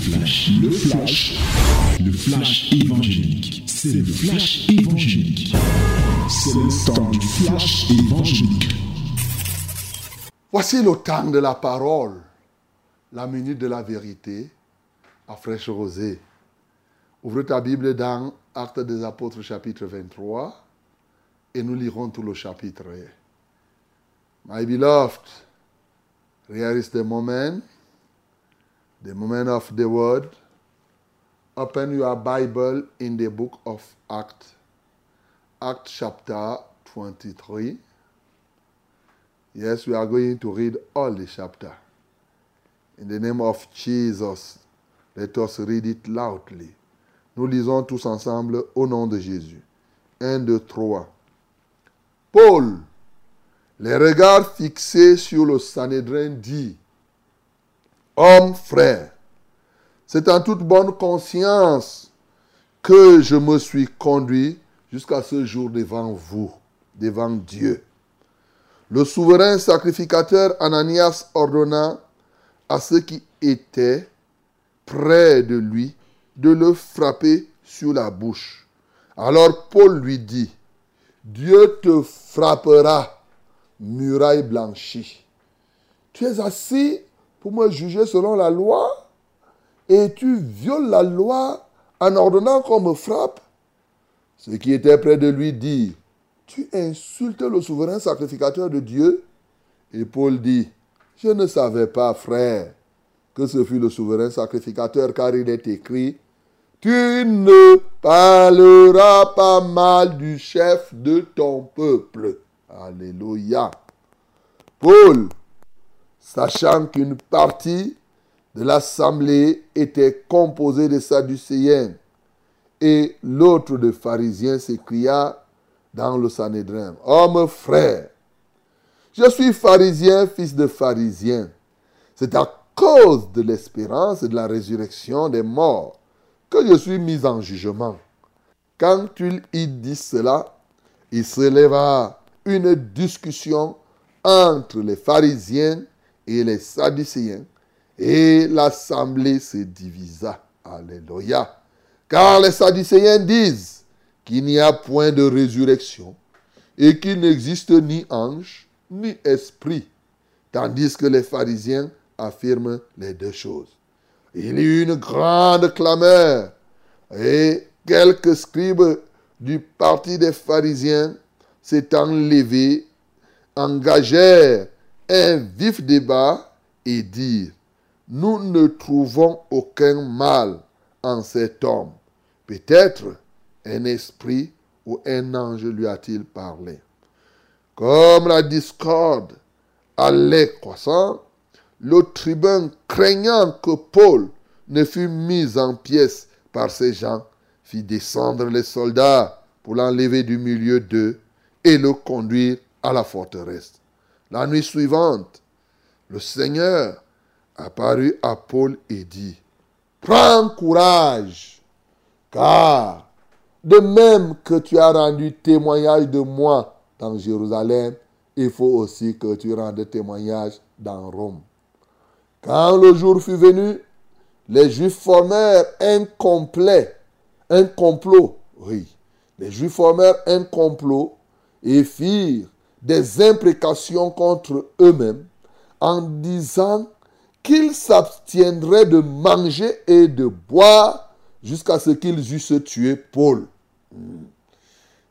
flash, le flash, le flash évangélique. C'est le flash évangélique. C'est le temps du flash évangélique. Voici le temps de la parole, la minute de la vérité à fraîche rosée. Ouvre ta Bible dans Actes des Apôtres chapitre 23 et nous lirons tout le chapitre. My beloved, here is the moment, the moment of the word. Open your Bible in the book of Acts, Acts chapter 23. Yes, we are going to read all the chapter. In the name of Jesus, let us read it loudly. Nous lisons tous ensemble au nom de Jésus. 1, 2, 3. Paul, les regards fixés sur le Sanhédrin, dit Homme frère, c'est en toute bonne conscience que je me suis conduit jusqu'à ce jour devant vous, devant Dieu. Le souverain sacrificateur Ananias ordonna à ceux qui étaient près de lui de le frapper sur la bouche. Alors Paul lui dit, Dieu te frappera, muraille blanchie. Tu es assis pour me juger selon la loi et tu violes la loi en ordonnant qu'on me frappe. Ceux qui étaient près de lui dit, tu insultes le souverain sacrificateur de Dieu? Et Paul dit, je ne savais pas, frère, que ce fut le souverain sacrificateur, car il est écrit, tu ne parleras pas mal du chef de ton peuple. Alléluia. Paul, sachant qu'une partie de l'assemblée était composée de Sadducéens et l'autre de pharisiens, s'écria dans le Sanhédrin, Homme frère, je suis pharisien, fils de pharisien. C'est à cause de l'espérance et de la résurrection des morts que je suis mis en jugement. Quand il dit cela, il se leva une discussion entre les pharisiens et les sadducéens, et l'assemblée se divisa. Alléluia. Car les sadducéens disent qu'il n'y a point de résurrection et qu'il n'existe ni ange ni esprit, tandis que les pharisiens affirment les deux choses. Il y eut une grande clameur et quelques scribes du parti des pharisiens s'étant levés, engagèrent un vif débat et dirent, nous ne trouvons aucun mal en cet homme. Peut-être un esprit ou un ange lui a-t-il parlé. Comme la discorde allait croissant, le tribun, craignant que Paul ne fût mis en pièces par ces gens, fit descendre les soldats pour l'enlever du milieu d'eux et le conduire à la forteresse. La nuit suivante, le Seigneur apparut à Paul et dit, Prends courage, car de même que tu as rendu témoignage de moi dans Jérusalem, il faut aussi que tu rendes témoignage dans Rome. Quand le jour fut venu, les Juifs formèrent un complet, un complot, oui. Les Juifs formèrent un complot et firent des imprécations contre eux-mêmes en disant qu'ils s'abstiendraient de manger et de boire jusqu'à ce qu'ils eussent tué Paul.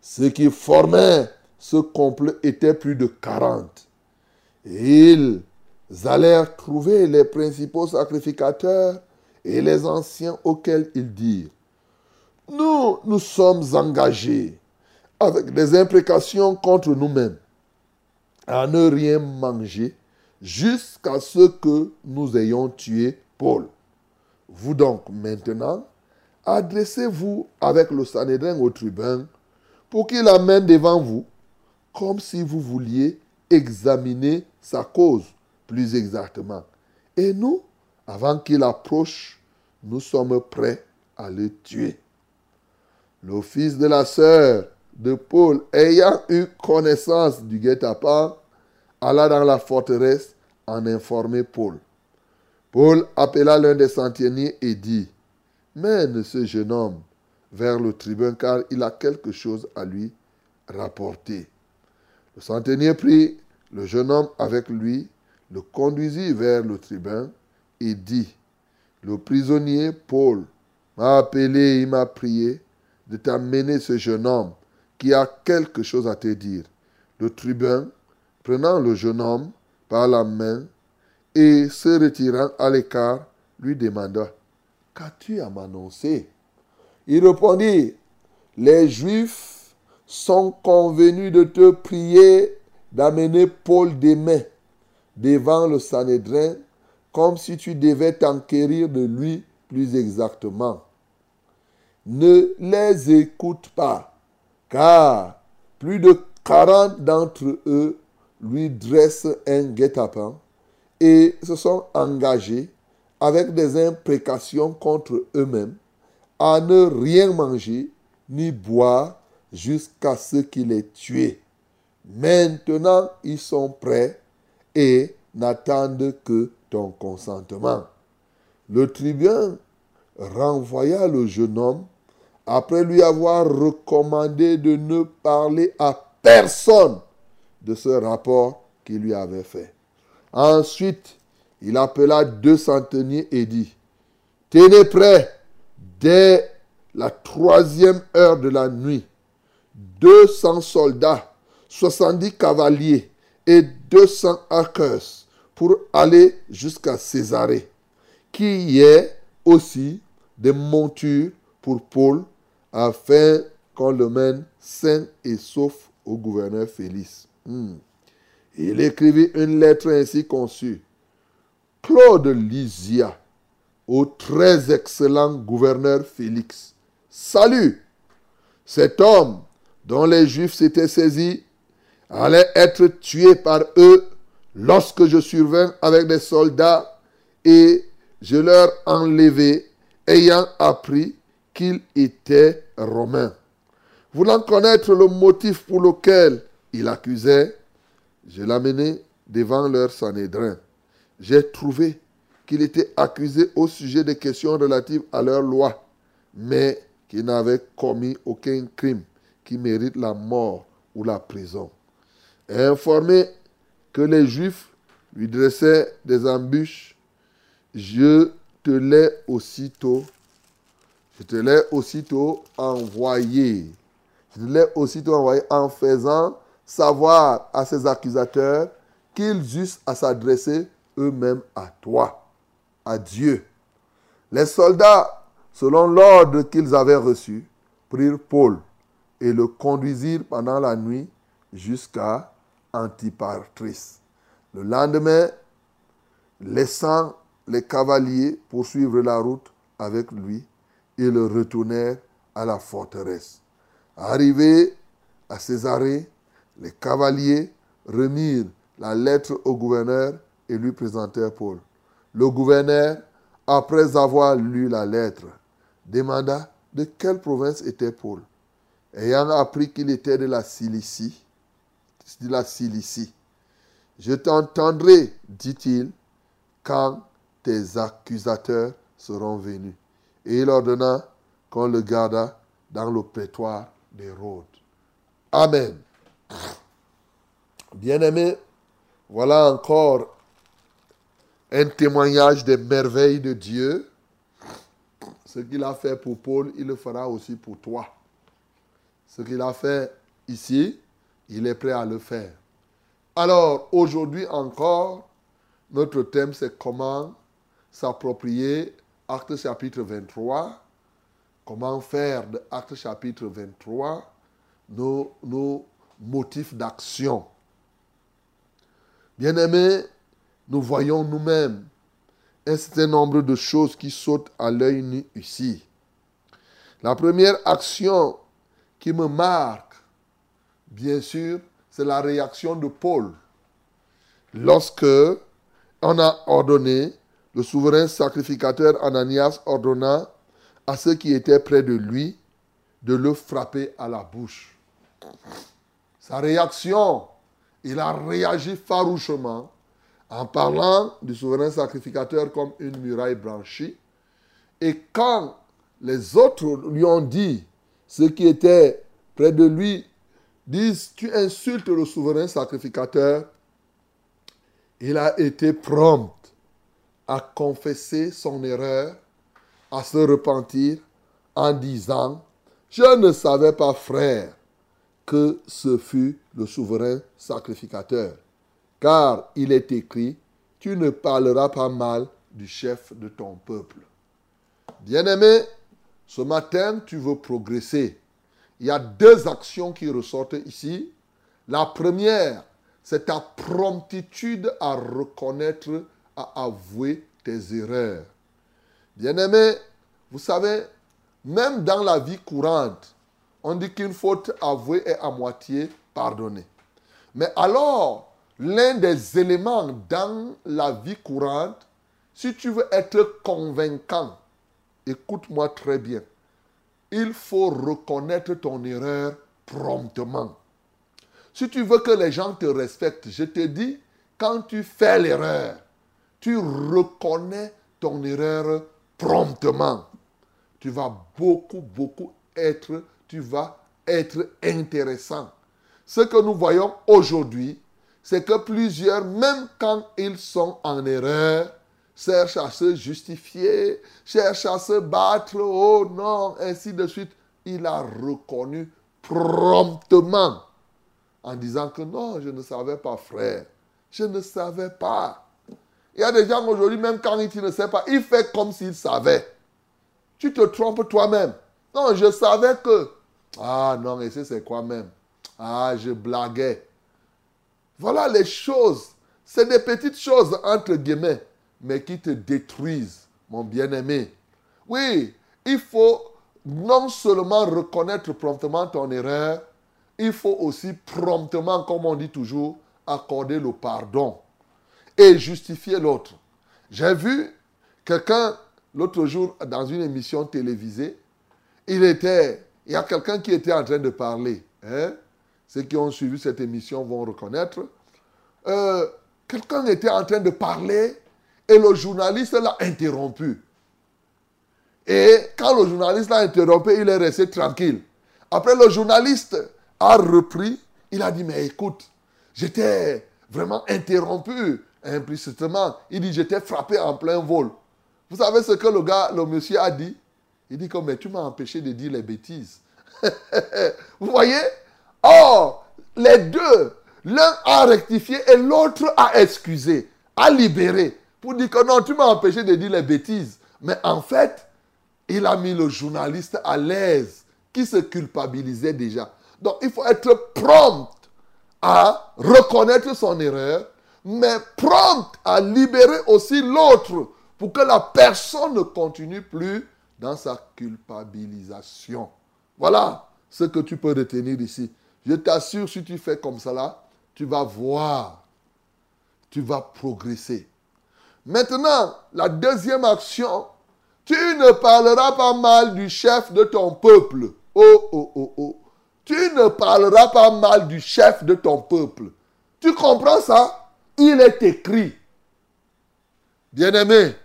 Ceux qui formaient ce complot étaient plus de 40. Et ils allèrent trouver les principaux sacrificateurs et les anciens auxquels ils dirent, nous, nous sommes engagés avec des imprécations contre nous-mêmes à ne rien manger jusqu'à ce que nous ayons tué Paul. Vous donc maintenant, adressez-vous avec le Sanhédrin au tribun pour qu'il amène devant vous comme si vous vouliez examiner sa cause plus exactement. Et nous, avant qu'il approche, nous sommes prêts à le tuer. Le fils de la sœur de Paul, ayant eu connaissance du guet-apens, alla dans la forteresse en informer Paul. Paul appela l'un des centeniers et dit, Mène ce jeune homme vers le tribun car il a quelque chose à lui rapporter. Le centenier prit le jeune homme avec lui, le conduisit vers le tribun et dit, Le prisonnier Paul m'a appelé et m'a prié de t'amener ce jeune homme qui a quelque chose à te dire. Le tribun, prenant le jeune homme par la main et se retirant à l'écart, lui demanda, Qu'as-tu à m'annoncer Il répondit, Les Juifs sont convenus de te prier d'amener Paul demain devant le Sanhédrin, comme si tu devais t'enquérir de lui plus exactement. Ne les écoute pas, car plus de quarante d'entre eux lui dressent un guet-apens et se sont engagés avec des imprécations contre eux-mêmes à ne rien manger ni boire jusqu'à ce qu'il ait tué. Maintenant, ils sont prêts et n'attendent que ton consentement. Le tribun renvoya le jeune homme après lui avoir recommandé de ne parler à personne de ce rapport qu'il lui avait fait. Ensuite, il appela deux centeniers et dit, Tenez prêt dès la troisième heure de la nuit, deux cents soldats, soixante-dix cavaliers et deux cents arqueurs pour aller jusqu'à Césarée, qui y ait aussi des montures pour Paul, afin qu'on le mène sain et sauf au gouverneur Félix. Hmm. Il écrivit une lettre ainsi conçue. Claude Lysia, au très excellent gouverneur Félix. Salut Cet homme dont les Juifs s'étaient saisis allait être tué par eux lorsque je survins avec des soldats et je leur enlevé, ayant appris qu'il était romain. Voulant connaître le motif pour lequel il accusait, je l'amenai devant leur Sanhédrin. J'ai trouvé qu'il était accusé au sujet des questions relatives à leur loi, mais qu'il n'avait commis aucun crime qui mérite la mort ou la prison. informé que les Juifs lui dressaient des embûches, je te l'ai aussitôt, je te l'ai aussitôt envoyé. Je te l'ai aussitôt envoyé en faisant savoir à ses accusateurs qu'ils eussent à s'adresser eux-mêmes à toi, à Dieu. Les soldats, selon l'ordre qu'ils avaient reçu, prirent Paul et le conduisirent pendant la nuit jusqu'à Antipatris. Le lendemain, laissant les cavaliers poursuivre la route avec lui, ils retournèrent à la forteresse. Arrivés à Césarée, les cavaliers remirent la lettre au gouverneur et lui présentèrent Paul. Le gouverneur, après avoir lu la lettre, demanda de quelle province était Paul. Ayant appris qu'il était de la Cilicie, de la Cilicie, je t'entendrai, dit-il, quand tes accusateurs seront venus. Et il ordonna qu'on le garda dans le prétoire des Rhodes. Amen. Bien-aimés, voilà encore un témoignage des merveilles de Dieu. Ce qu'il a fait pour Paul, il le fera aussi pour toi. Ce qu'il a fait ici, il est prêt à le faire. Alors, aujourd'hui encore, notre thème, c'est comment s'approprier Acte chapitre 23. Comment faire de Acte chapitre 23 nos, nos motifs d'action. Bien-aimés, nous voyons nous-mêmes un certain nombre de choses qui sautent à l'œil nu ici. La première action qui me marque, bien sûr, c'est la réaction de Paul. Lorsque on a ordonné, le souverain sacrificateur Ananias ordonna à ceux qui étaient près de lui de le frapper à la bouche. Sa réaction, il a réagi farouchement en parlant du souverain sacrificateur comme une muraille branchie. Et quand les autres lui ont dit, ceux qui étaient près de lui, disent, tu insultes le souverain sacrificateur, il a été prompt à confesser son erreur, à se repentir en disant, je ne savais pas, frère, que ce fut le souverain sacrificateur. Car il est écrit, tu ne parleras pas mal du chef de ton peuple. Bien-aimé, ce matin, tu veux progresser. Il y a deux actions qui ressortent ici. La première, c'est ta promptitude à reconnaître, à avouer tes erreurs. Bien-aimé, vous savez, même dans la vie courante, on dit qu'une faute avouée est à moitié pardonnée. Mais alors, l'un des éléments dans la vie courante, si tu veux être convaincant, écoute-moi très bien, il faut reconnaître ton erreur promptement. Si tu veux que les gens te respectent, je te dis, quand tu fais l'erreur, tu reconnais ton erreur promptement. Tu vas beaucoup, beaucoup être, tu vas être intéressant. Ce que nous voyons aujourd'hui, c'est que plusieurs, même quand ils sont en erreur, cherchent à se justifier, cherchent à se battre, oh non, ainsi de suite. Il a reconnu promptement en disant que non, je ne savais pas, frère. Je ne savais pas. Il y a des gens aujourd'hui, même quand ils ne savent pas, il fait comme s'il savait. Tu te trompes toi-même. Non, je savais que. Ah non, et c'est quoi même? Ah, je blaguais. Voilà les choses. C'est des petites choses, entre guillemets, mais qui te détruisent, mon bien-aimé. Oui, il faut non seulement reconnaître promptement ton erreur, il faut aussi promptement, comme on dit toujours, accorder le pardon et justifier l'autre. J'ai vu quelqu'un l'autre jour dans une émission télévisée, il était, il y a quelqu'un qui était en train de parler. Hein? Ceux qui ont suivi cette émission vont reconnaître. Euh, quelqu'un était en train de parler et le journaliste l'a interrompu. Et quand le journaliste l'a interrompu, il est resté tranquille. Après, le journaliste a repris. Il a dit, mais écoute, j'étais vraiment interrompu implicitement. Il dit, j'étais frappé en plein vol. Vous savez ce que le gars, le monsieur a dit? Il dit comme, mais tu m'as empêché de dire les bêtises. Vous voyez? Or, les deux, l'un a rectifié et l'autre a excusé, a libéré, pour dire que non, tu m'as empêché de dire les bêtises. Mais en fait, il a mis le journaliste à l'aise, qui se culpabilisait déjà. Donc, il faut être prompt à reconnaître son erreur, mais prompt à libérer aussi l'autre pour que la personne ne continue plus dans sa culpabilisation. Voilà ce que tu peux retenir ici. Je t'assure, si tu fais comme cela, tu vas voir, tu vas progresser. Maintenant, la deuxième action, tu ne parleras pas mal du chef de ton peuple. Oh, oh, oh, oh. Tu ne parleras pas mal du chef de ton peuple. Tu comprends ça? Il est écrit. Bien-aimé,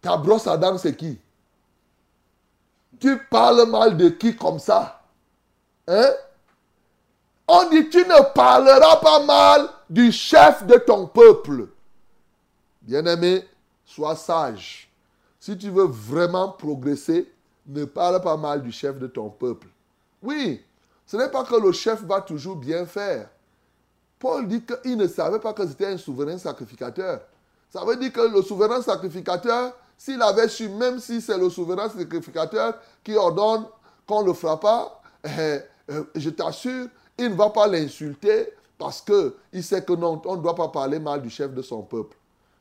ta brosse à dents, c'est qui? Tu parles mal de qui comme ça? Hein? On dit, tu ne parleras pas mal du chef de ton peuple. Bien-aimé, sois sage. Si tu veux vraiment progresser, ne parle pas mal du chef de ton peuple. Oui, ce n'est pas que le chef va toujours bien faire. Paul dit qu'il ne savait pas que c'était un souverain sacrificateur. Ça veut dire que le souverain sacrificateur, s'il avait su, même si c'est le souverain sacrificateur qui ordonne qu'on le frappe pas, eh, eh, je t'assure, il ne va pas l'insulter parce qu'il sait que non, on ne doit pas parler mal du chef de son peuple.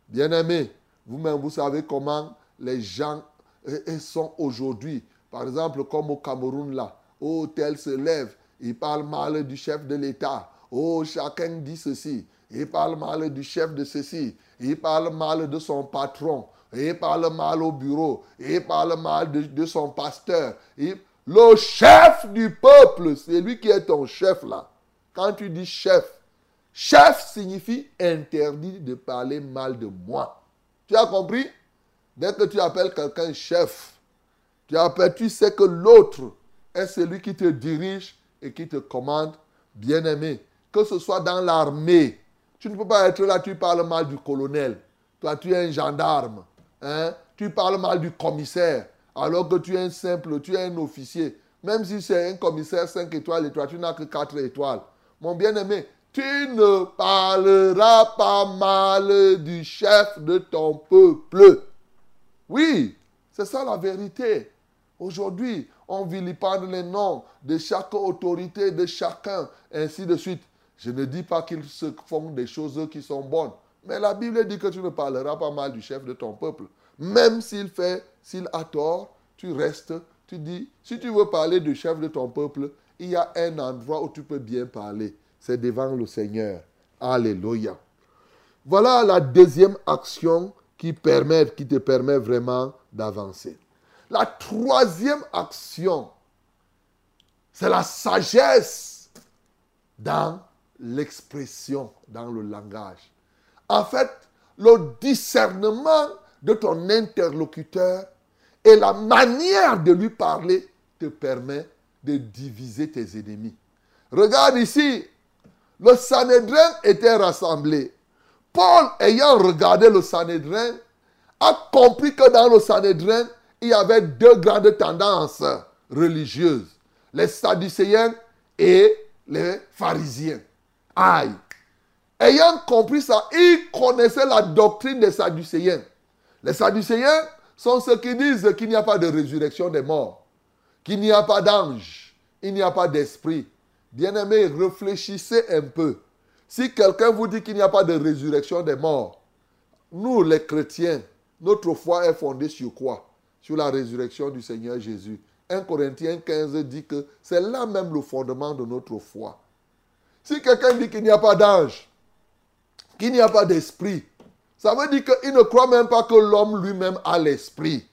Bien-aimé, vous-même, vous savez comment les gens eh, sont aujourd'hui. Par exemple, comme au Cameroun, là, oh, tel se lève, il parle mal du chef de l'État. Oh, chacun dit ceci. Il parle mal du chef de ceci. Il parle mal de son patron il parle mal au bureau, il parle mal de, son pasteur. le chef du peuple, c'est lui qui est ton chef là. Quand tu dis chef, Chef signifie interdit de parler mal de moi. Tu as compris? Dès que tu appelles quelqu'un chef, tu, appelles, tu sais que l'autre est celui qui te dirige et qui te commande, bien-aimé. Que ce soit dans l'armée. Tu ne peux pas être là, tu parles mal du colonel. Toi, tu es un gendarme. Hein? Tu parles mal du commissaire. Alors que tu es un simple, tu es un officier. Même si c'est un commissaire 5 étoiles et tu n'as que 4 étoiles. Mon bien-aimé, tu ne parleras pas mal du chef de ton peuple. Oui, c'est ça la vérité. Aujourd'hui, on vilipende les noms de chaque autorité, de chacun, ainsi de suite. Je ne dis pas qu'ils se font des choses qui sont bonnes. Mais la Bible dit que tu ne parleras pas mal du chef de ton peuple. Même s'il fait, s'il a tort, tu restes, tu dis, si tu veux parler du chef de ton peuple, il y a un endroit où tu peux bien parler. C'est devant le Seigneur. Alléluia. Voilà la deuxième action qui, permet, qui te permet vraiment d'avancer. La troisième action, c'est la sagesse dans l'expression, dans le langage. En fait, le discernement de ton interlocuteur et la manière de lui parler te permet de diviser tes ennemis. Regarde ici, le Sanhédrin était rassemblé. Paul, ayant regardé le Sanhédrin, a compris que dans le Sanhédrin, il y avait deux grandes tendances religieuses, les Sadducéens et les pharisiens. Aïe. Ayant compris ça, il connaissait la doctrine des Sadducéens. Les Sadducéens sont ceux qui disent qu'il n'y a pas de résurrection des morts, qu'il n'y a pas d'ange, il n'y a pas d'esprit. Bien-aimés, réfléchissez un peu. Si quelqu'un vous dit qu'il n'y a pas de résurrection des morts, nous les chrétiens, notre foi est fondée sur quoi? Sur la résurrection du Seigneur Jésus. 1 Corinthiens 15 dit que c'est là même le fondement de notre foi. Si quelqu'un dit qu'il n'y a pas d'ange, qu'il n'y a pas d'esprit, ça veut dire qu'il ne croit même pas que l'homme lui-même a l'esprit.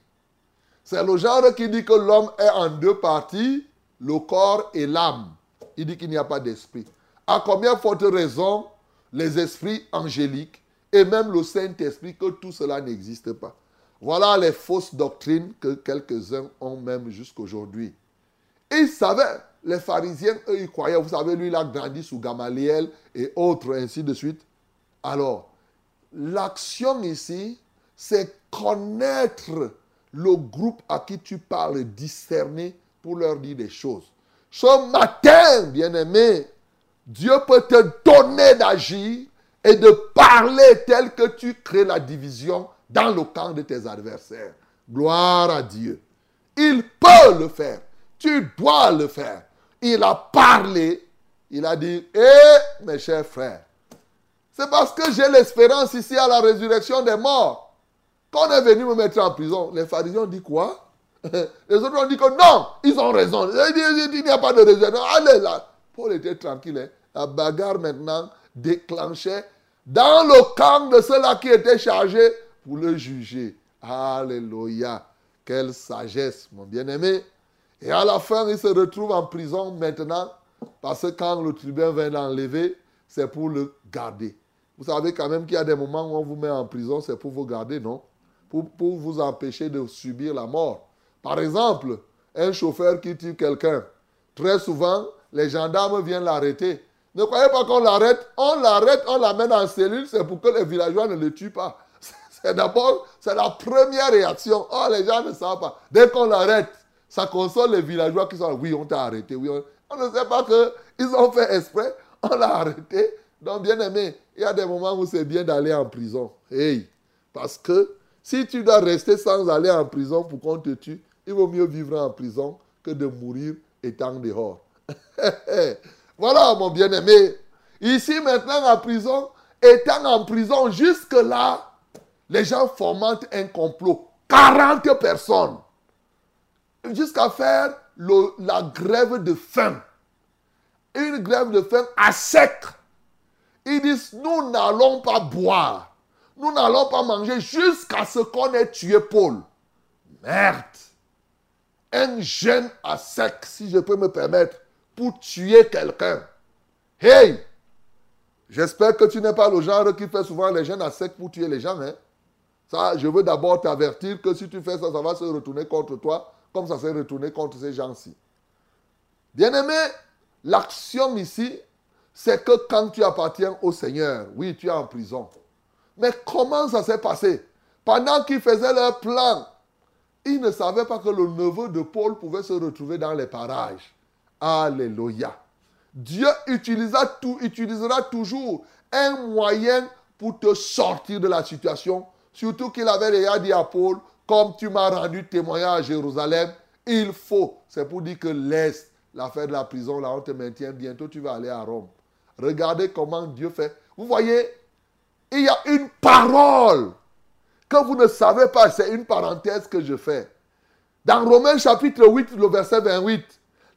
C'est le genre qui dit que l'homme est en deux parties, le corps et l'âme. Il dit qu'il n'y a pas d'esprit. À combien forte raison les esprits angéliques et même le Saint-Esprit que tout cela n'existe pas? Voilà les fausses doctrines que quelques-uns ont même jusqu'aujourd'hui. Ils savaient, les pharisiens, eux, ils croyaient, vous savez, lui, il a grandi sous Gamaliel et autres, ainsi de suite. Alors, l'action ici, c'est connaître le groupe à qui tu parles, discerner pour leur dire des choses. Ce matin, bien-aimé, Dieu peut te donner d'agir et de parler tel que tu crées la division dans le camp de tes adversaires. Gloire à Dieu. Il peut le faire. Tu dois le faire. Il a parlé. Il a dit, eh, mes chers frères, c'est parce que j'ai l'espérance ici à la résurrection des morts qu'on est venu me mettre en prison. Les pharisiens ont dit quoi? Les autres ont dit que non, ils ont raison. Il n'y a pas de résurrection. Allez là. Paul était tranquille. Hein. La bagarre maintenant déclenchait dans le camp de ceux-là qui étaient chargés pour le juger. Alléluia. Quelle sagesse, mon bien-aimé. Et à la fin, il se retrouve en prison maintenant, parce que quand le tribun vient l'enlever, c'est pour le garder. Vous savez quand même qu'il y a des moments où on vous met en prison, c'est pour vous garder, non? Pour, pour vous empêcher de subir la mort. Par exemple, un chauffeur qui tue quelqu'un, très souvent, les gendarmes viennent l'arrêter. Ne croyez pas qu'on l'arrête. On l'arrête, on l'amène en cellule, c'est pour que les villageois ne le tuent pas. C'est d'abord, c'est la première réaction. Oh, les gens ne savent pas. Dès qu'on l'arrête, ça console les villageois qui sont oui, on t'a arrêté. Oui, on... ne sait pas qu'ils ont fait exprès. On l'a arrêté. Donc, bien aimé, il y a des moments où c'est bien d'aller en prison. Hey, parce que si tu dois rester sans aller en prison pour qu'on te tue, il vaut mieux vivre en prison que de mourir étant dehors. Voilà, mon bien-aimé. Ici, maintenant, en prison, étant en prison, jusque-là, les gens fomentent un complot. 40 personnes. Jusqu'à faire la grève de faim. Une grève de faim à sec. Ils disent, nous n'allons pas boire. Nous n'allons pas manger jusqu'à ce qu'on ait tué Paul. Merde. Un jeune à sec, si je peux me permettre pour tuer quelqu'un. Hey! J'espère que tu n'es pas le genre qui fait souvent les jeunes à sec pour tuer les gens. Hein. Ça, je veux d'abord t'avertir que si tu fais ça, ça va se retourner contre toi, comme ça s'est retourné contre ces gens-ci. Bien-aimé, l'action ici, c'est que quand tu appartiens au Seigneur, oui, tu es en prison. Mais comment ça s'est passé? Pendant qu'ils faisaient leur plan, ils ne savaient pas que le neveu de Paul pouvait se retrouver dans les parages. Alléluia. Dieu utilisera tout, utilisera toujours un moyen pour te sortir de la situation. Surtout qu'il avait déjà dit à Paul, comme tu m'as rendu témoignage à Jérusalem, il faut. C'est pour dire que laisse l'affaire de la prison, là, on te maintient. Bientôt, tu vas aller à Rome. Regardez comment Dieu fait. Vous voyez, il y a une parole que vous ne savez pas. C'est une parenthèse que je fais. Dans Romains chapitre 8, le verset 28,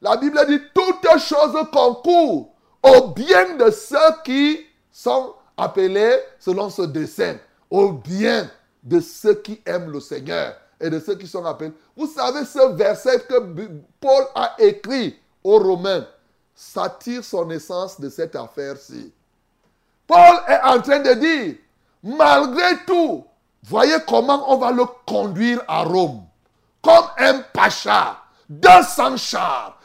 la Bible dit toutes choses concourent au bien de ceux qui sont appelés selon ce dessein, au bien de ceux qui aiment le Seigneur et de ceux qui sont appelés. Vous savez ce verset que Paul a écrit aux Romains, ça tire son essence de cette affaire-ci. Paul est en train de dire, malgré tout, voyez comment on va le conduire à Rome. Comme un pacha, 200 chars,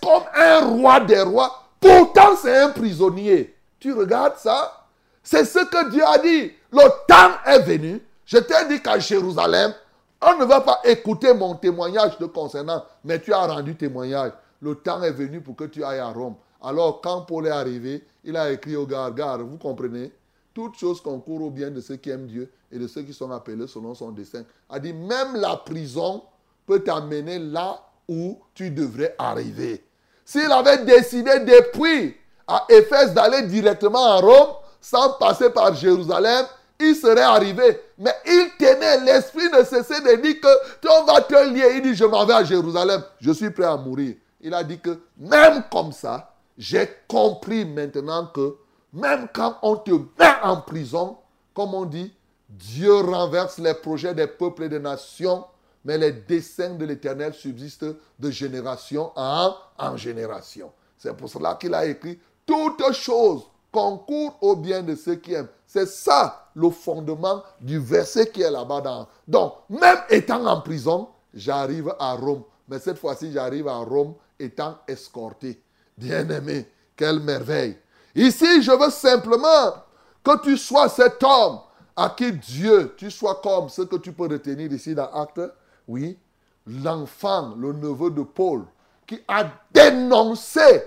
comme un roi des rois. Pourtant, c'est un prisonnier. Tu regardes ça? C'est ce que Dieu a dit. Le temps est venu. Je t'ai dit qu'à Jérusalem, on ne va pas écouter mon témoignage de concernant, mais tu as rendu témoignage. Le temps est venu pour que tu ailles à Rome. Alors, quand Paul est arrivé, il a écrit au gars, vous comprenez Toutes choses concourent au bien de ceux qui aiment Dieu et de ceux qui sont appelés selon son dessein. A dit, même la prison peut t'amener là où tu devrais arriver. S'il avait décidé depuis à Éphèse d'aller directement à Rome, sans passer par Jérusalem, il serait arrivé. Mais il tenait, l'esprit ne cessait de dire que on va te lier. Il dit, je m'en vais à Jérusalem, je suis prêt à mourir. Il a dit que même comme ça, j'ai compris maintenant que même quand on te met en prison, comme on dit, Dieu renverse les projets des peuples et des nations mais les desseins de l'Éternel subsistent de génération en, génération. C'est pour cela qu'il a écrit Toutes choses concourent au bien de ceux qui aiment. C'est ça le fondement du verset qui est là-bas. Donc, même étant en prison, j'arrive à Rome. Mais cette fois-ci, j'arrive à Rome étant escorté. Bien-aimé, quelle merveille. Ici, je veux simplement que tu sois cet homme à qui Dieu, tu sois comme ce que tu peux retenir ici dans Acte oui, l'enfant, le neveu de Paul, qui a dénoncé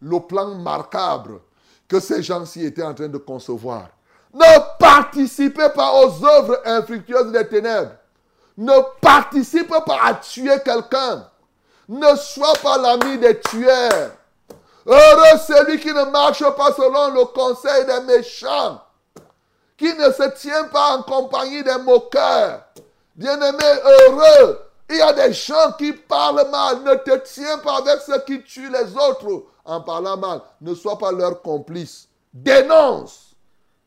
le plan marquable que ces gens-ci étaient en train de concevoir. Ne participez pas aux œuvres infructueuses des ténèbres. Ne participez pas à tuer quelqu'un. Ne sois pas l'ami des tueurs. Heureux celui qui ne marche pas selon le conseil des méchants, qui ne se tient pas en compagnie des moqueurs, Bien-aimé, heureux. Il y a des gens qui parlent mal. Ne te tiens pas avec ceux qui tuent les autres en parlant mal. Ne sois pas leur complice. Dénonce.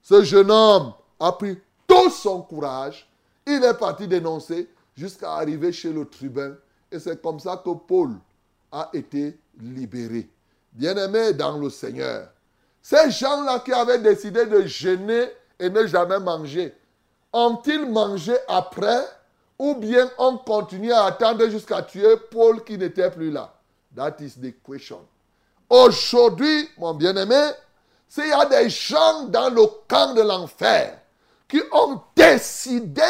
Ce jeune homme a pris tout son courage. Il est parti dénoncer jusqu'à arriver chez le tribun. C'est comme ça que Paul a été libéré. Bien-aimé dans le Seigneur. Ces gens-là qui avaient décidé de jeûner et ne jamais manger, ont-ils mangé après ou bien on continue à attendre jusqu'à tuer Paul qui n'était plus là? That is the question. Aujourd'hui, mon bien-aimé, s'il y a des gens dans le camp de l'enfer qui ont décidé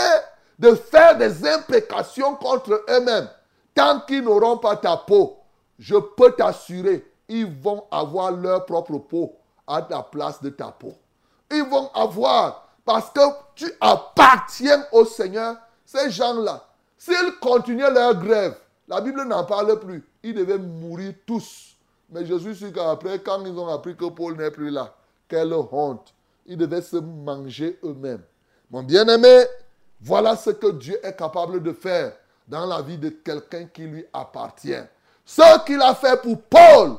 de faire des imprécations contre eux-mêmes, tant qu'ils n'auront pas ta peau, je peux t'assurer, ils vont avoir leur propre peau à la place de ta peau. Ils vont avoir parce que tu appartiens au Seigneur. Ces gens-là, s'ils continuaient leur grève, la Bible n'en parle plus. Ils devaient mourir tous. Mais je suis sûr qu'après, quand ils ont appris que Paul n'est plus là, quelle honte. Ils devaient se manger eux-mêmes. Mon bien-aimé, voilà ce que Dieu est capable de faire dans la vie de quelqu'un qui lui appartient. Ce qu'il a fait pour Paul,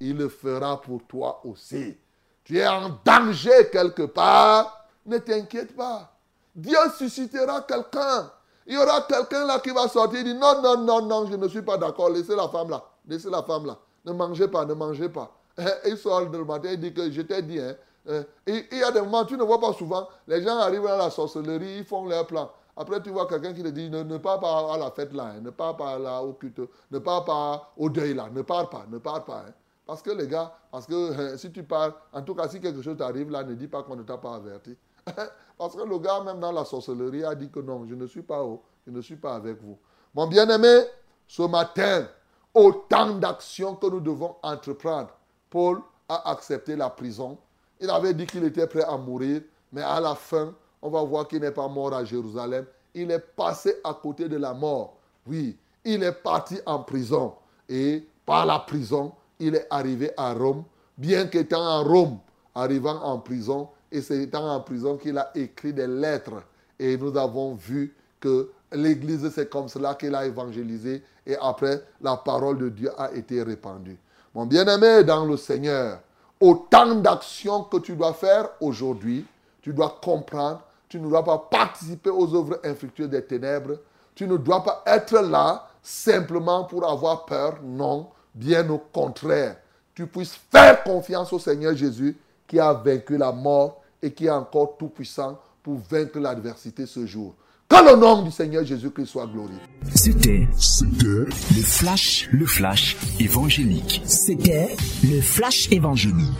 il le fera pour toi aussi. Tu es en danger quelque part, ne t'inquiète pas. Dieu suscitera quelqu'un. Il y aura quelqu'un là qui va sortir et dire non, non, non, non, je ne suis pas d'accord. Laissez la femme là. Laissez la femme là. Ne mangez pas, ne mangez pas. Il sort le matin et dit que je t'ai dit, hein, Euh, et il y a des moments, tu ne vois pas souvent, les gens arrivent à la sorcellerie, ils font leur plan. Après, tu vois quelqu'un qui te dit ne, ne pars pas à la fête là, hein, ne pars pas là au culte, ne pars pas au deuil là, ne pars pas, ne pars pas. Hein. Parce que les gars, parce que hein, si tu pars, en tout cas, si quelque chose t'arrive là, ne dis pas qu'on ne t'a pas averti. parce que le gars, même dans la sorcellerie, a dit que non, je ne suis pas, je ne suis pas avec vous. Mon bien-aimé, ce matin, autant d'actions que nous devons entreprendre. Paul a accepté la prison. Il avait dit qu'il était prêt à mourir, mais à la fin, on va voir qu'il n'est pas mort à Jérusalem. Il est passé à côté de la mort. Oui, il est parti en prison. Et par la prison, il est arrivé à Rome. Bien qu'étant en Rome, arrivant en prison, et c'est étant en prison qu'il a écrit des lettres. Et nous avons vu que l'Église, c'est comme cela qu'il a évangélisé. Et après, la parole de Dieu a été répandue. Mon bien-aimé dans le Seigneur, autant d'actions que tu dois faire aujourd'hui, tu dois comprendre, tu ne dois pas participer aux œuvres infructueuses des ténèbres, tu ne dois pas être là simplement pour avoir peur, non, bien au contraire. Tu puisses faire confiance au Seigneur Jésus qui a vaincu la mort et qui est encore tout puissant pour vaincre l'adversité ce jour. Que le nom du Seigneur Jésus-Christ soit glorifié. C'était, le flash, le flash évangélique. C'était le flash évangélique.